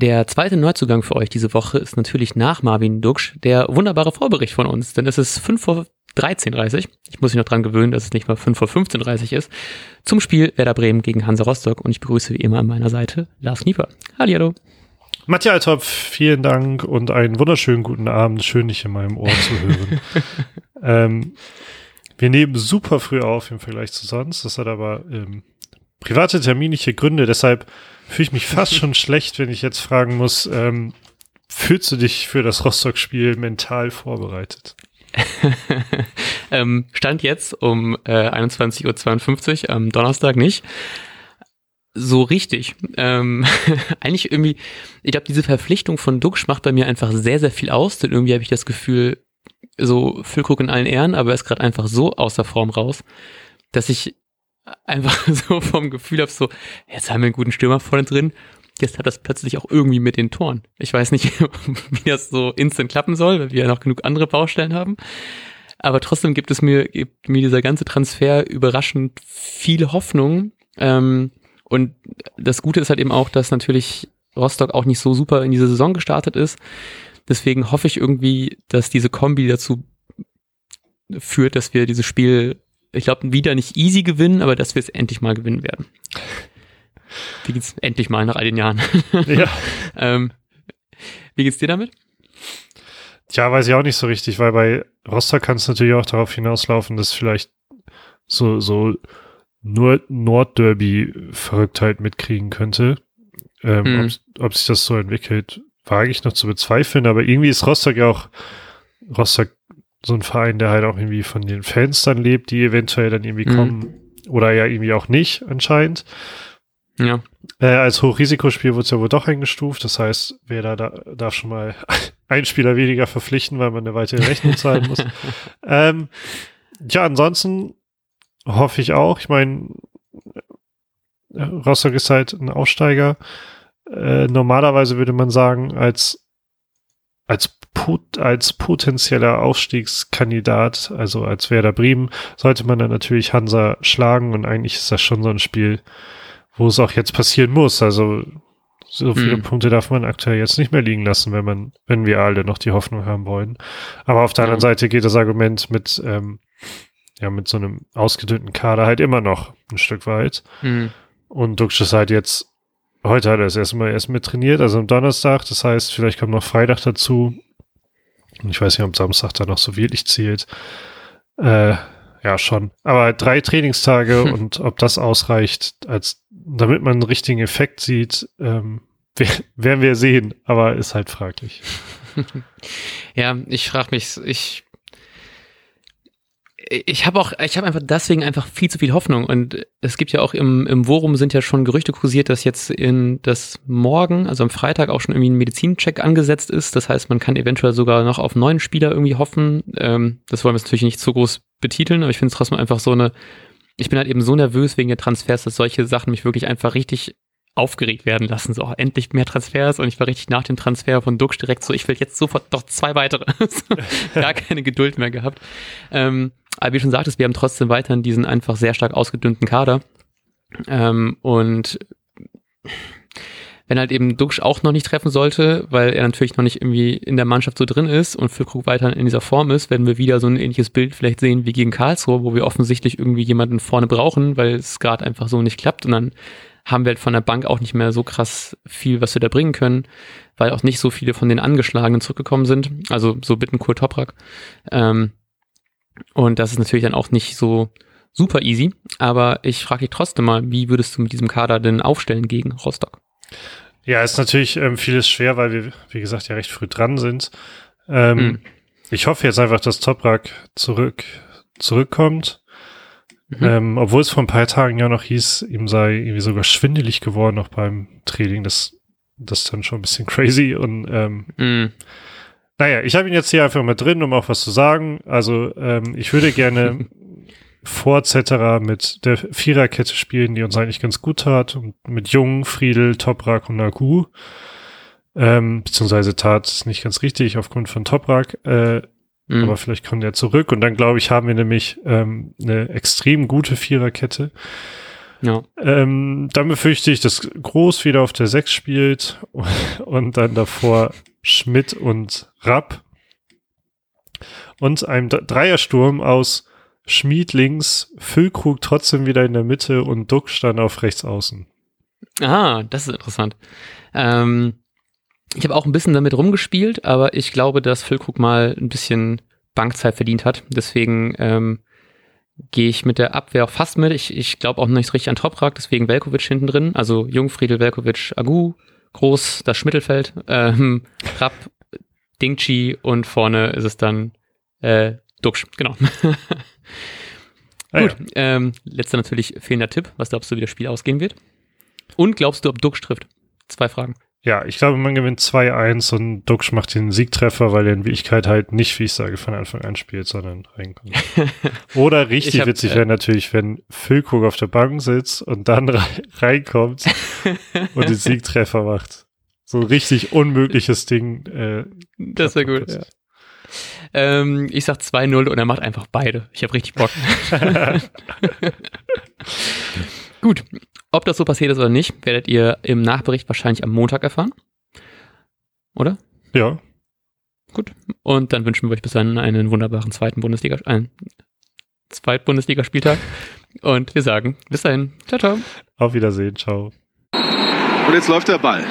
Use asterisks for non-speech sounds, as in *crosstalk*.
Der zweite Neuzugang für euch diese Woche ist natürlich nach Marvin Duksch der wunderbare Vorbericht von uns, denn es ist 5 vor 13.30 Ich muss mich noch dran gewöhnen, dass es nicht mal 5 vor 15.30 ist. Zum Spiel Werder Bremen gegen Hansa Rostock und ich begrüße wie immer an meiner Seite Lars Nieper. Hallihallo. Matthias Althoff, vielen Dank und einen wunderschönen guten Abend. Schön, dich in meinem Ohr zu hören. *laughs* ähm, wir nehmen super früh auf im Vergleich zu sonst. Das hat aber ähm, private terminliche Gründe. Deshalb fühle ich mich fast schon schlecht, wenn ich jetzt fragen muss, ähm, fühlst du dich für das Rostock-Spiel mental vorbereitet? *laughs* ähm, Stand jetzt um äh, 21.52 Uhr am Donnerstag nicht. So richtig. Ähm, *laughs* eigentlich irgendwie, ich glaube, diese Verpflichtung von Duxch macht bei mir einfach sehr, sehr viel aus, denn irgendwie habe ich das Gefühl, so Füllkrug in allen Ehren, aber er ist gerade einfach so außer Form raus, dass ich einfach *laughs* so vom Gefühl habe, so, jetzt haben wir einen guten Stürmer vorne drin, jetzt hat das plötzlich auch irgendwie mit den Toren. Ich weiß nicht, *laughs* wie das so instant klappen soll, weil wir ja noch genug andere Baustellen haben. Aber trotzdem gibt es mir, gibt mir dieser ganze Transfer überraschend viel Hoffnung. Ähm, und das Gute ist halt eben auch, dass natürlich Rostock auch nicht so super in diese Saison gestartet ist. Deswegen hoffe ich irgendwie, dass diese Kombi dazu führt, dass wir dieses Spiel, ich glaube, wieder nicht easy gewinnen, aber dass wir es endlich mal gewinnen werden. Wie geht's endlich mal nach all den Jahren? *laughs* Ja. *laughs* ähm, wie geht's dir damit? Tja, weiß ich auch nicht so richtig, weil bei Rostock kann es natürlich auch darauf hinauslaufen, dass vielleicht so, so nur Nordderby-Verrücktheit mitkriegen könnte. Ähm, hm. ob, ob sich das so entwickelt, wage ich noch zu bezweifeln, aber irgendwie ist Rostock ja auch Rostock so ein Verein, der halt auch irgendwie von den Fans dann lebt, die eventuell dann irgendwie mhm. kommen oder ja irgendwie auch nicht anscheinend. Ja. Äh, als Hochrisikospiel wurde es ja wohl doch eingestuft. Das heißt, wer da, da darf schon mal *laughs* einen Spieler weniger verpflichten, weil man eine weitere Rechnung zahlen muss. *laughs* ähm, ja, ansonsten hoffe ich auch. Ich meine, Rostock ist halt ein Aussteiger. Äh, normalerweise würde man sagen, als als, pot, als potenzieller Aufstiegskandidat, also als Werder Bremen, sollte man dann natürlich Hansa schlagen und eigentlich ist das schon so ein Spiel, wo es auch jetzt passieren muss. Also so viele hm. Punkte darf man aktuell jetzt nicht mehr liegen lassen, wenn man, wenn wir alle noch die Hoffnung haben wollen. Aber auf der anderen Seite geht das Argument mit, ähm, ja, mit so einem ausgedünnten Kader halt immer noch ein Stück weit. Hm. Und Duxch ist halt jetzt Heute hat er es erstmal erst mit trainiert, also am Donnerstag. Das heißt, vielleicht kommt noch Freitag dazu. Und ich weiß nicht, ob Samstag da noch so wirklich zählt. Äh, ja, schon. Aber drei Trainingstage hm. *laughs* und ob das ausreicht, als damit man einen richtigen Effekt sieht, ähm, *laughs* werden wir sehen, aber ist halt fraglich. *laughs* ja, ich frage mich, ich ich habe auch, ich habe einfach deswegen einfach viel zu viel Hoffnung und es gibt ja auch im, im Forum sind ja schon Gerüchte kursiert, dass jetzt in das Morgen, also am Freitag auch schon irgendwie ein Medizincheck angesetzt ist. Das heißt, man kann eventuell sogar noch auf neuen Spieler irgendwie hoffen. Ähm, das wollen wir natürlich nicht zu groß betiteln, aber ich finde es trotzdem einfach so eine, ich bin halt eben so nervös wegen der Transfers, dass solche Sachen mich wirklich einfach richtig aufgeregt werden lassen. So, endlich mehr Transfers und ich war richtig nach dem Transfer von Dux direkt so, ich will jetzt sofort noch zwei weitere. *laughs* Gar keine Geduld mehr gehabt. Ähm, aber wie schon sagtest, wir haben trotzdem weiterhin diesen einfach sehr stark ausgedünnten Kader. Ähm, und wenn halt eben Duxch auch noch nicht treffen sollte, weil er natürlich noch nicht irgendwie in der Mannschaft so drin ist und Füllkrug weiterhin in dieser Form ist, werden wir wieder so ein ähnliches Bild vielleicht sehen wie gegen Karlsruhe, wo wir offensichtlich irgendwie jemanden vorne brauchen, weil es gerade einfach so nicht klappt und dann haben wir halt von der Bank auch nicht mehr so krass viel, was wir da bringen können, weil auch nicht so viele von den Angeschlagenen zurückgekommen sind. Also so bitten Kurt Toprak. Ähm, und das ist natürlich dann auch nicht so super easy. Aber ich frage dich trotzdem mal, wie würdest du mit diesem Kader denn aufstellen gegen Rostock? Ja, ist natürlich ähm, vieles schwer, weil wir, wie gesagt, ja recht früh dran sind. Ähm, mhm. Ich hoffe jetzt einfach, dass Toprak zurück, zurückkommt. Mhm. Ähm, obwohl es vor ein paar Tagen ja noch hieß, ihm sei irgendwie sogar schwindelig geworden noch beim Training. Das, das ist dann schon ein bisschen *laughs* crazy und ähm, mhm. Naja, ich habe ihn jetzt hier einfach mal drin, um auch was zu sagen. Also ähm, ich würde gerne *laughs* vor Zetterer mit der Viererkette spielen, die uns eigentlich ganz gut tat. Und mit Jung, Friedel, Toprak und Nagu. Ähm, beziehungsweise tat es nicht ganz richtig aufgrund von Toprak. Äh, mhm. Aber vielleicht kommt er zurück. Und dann glaube ich, haben wir nämlich ähm, eine extrem gute Viererkette. Ja. Ähm, dann befürchte ich, dass Groß wieder auf der 6 spielt *laughs* und dann davor Schmidt und Rapp. Und ein Dreiersturm aus Schmied links, Füllkrug trotzdem wieder in der Mitte und Duck stand auf rechts außen. Ah, das ist interessant. Ähm, ich habe auch ein bisschen damit rumgespielt, aber ich glaube, dass Füllkrug mal ein bisschen Bankzeit verdient hat. Deswegen ähm, gehe ich mit der Abwehr auch fast mit. Ich, ich glaube auch noch nicht richtig an Toprak, deswegen Velkovic hinten drin. Also Jungfriedel, Velkovic, Agu, groß das Mittelfeld, *laughs* ähm, Rapp, Dingchi und vorne ist es dann äh, Duxch, genau. *laughs* ah, Gut, ja. ähm, letzter natürlich fehlender Tipp. Was glaubst du, wie das Spiel ausgehen wird? Und glaubst du, ob Duxch trifft? Zwei Fragen. Ja, ich glaube, man gewinnt 2-1 und Duxch macht den Siegtreffer, weil er in Wirklichkeit halt nicht, wie ich sage, von Anfang an spielt, sondern reinkommt. *laughs* Oder richtig hab, witzig wäre äh, natürlich, wenn Füllkrug auf der Bank sitzt und dann *laughs* reinkommt und den *laughs* Siegtreffer macht. So ein richtig unmögliches Ding. Äh, das wäre gut, ja. Ähm, ich sag 2-0 und er macht einfach beide. Ich habe richtig Bock. Gut. Ob das so passiert ist oder nicht, werdet ihr im Nachbericht wahrscheinlich am Montag erfahren. Oder? Ja. Gut. Und dann wünschen wir euch bis dann einen wunderbaren zweiten Bundesliga, einen Zweitbundesligaspieltag. *laughs* Und wir sagen bis dahin. Ciao, ciao. Auf Wiedersehen. Ciao. Und jetzt läuft der Ball.